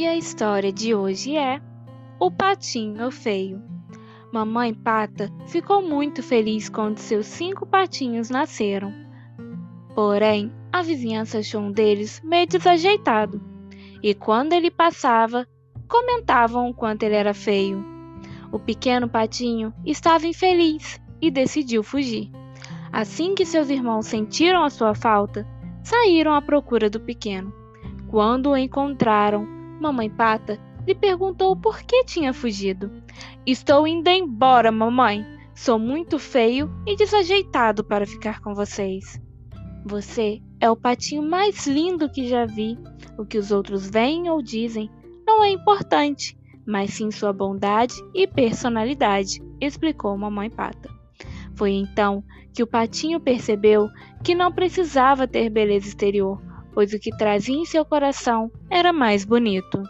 E a história de hoje é O Patinho Feio. Mamãe Pata ficou muito feliz quando seus cinco patinhos nasceram. Porém, a vizinhança achou um deles meio desajeitado, e quando ele passava, comentavam o quanto ele era feio. O pequeno patinho estava infeliz e decidiu fugir. Assim que seus irmãos sentiram a sua falta, saíram à procura do pequeno. Quando o encontraram, Mamãe Pata lhe perguntou por que tinha fugido. Estou indo embora, mamãe. Sou muito feio e desajeitado para ficar com vocês. Você é o patinho mais lindo que já vi. O que os outros veem ou dizem não é importante, mas sim sua bondade e personalidade, explicou Mamãe Pata. Foi então que o patinho percebeu que não precisava ter beleza exterior, pois o que trazia em seu coração era mais bonito.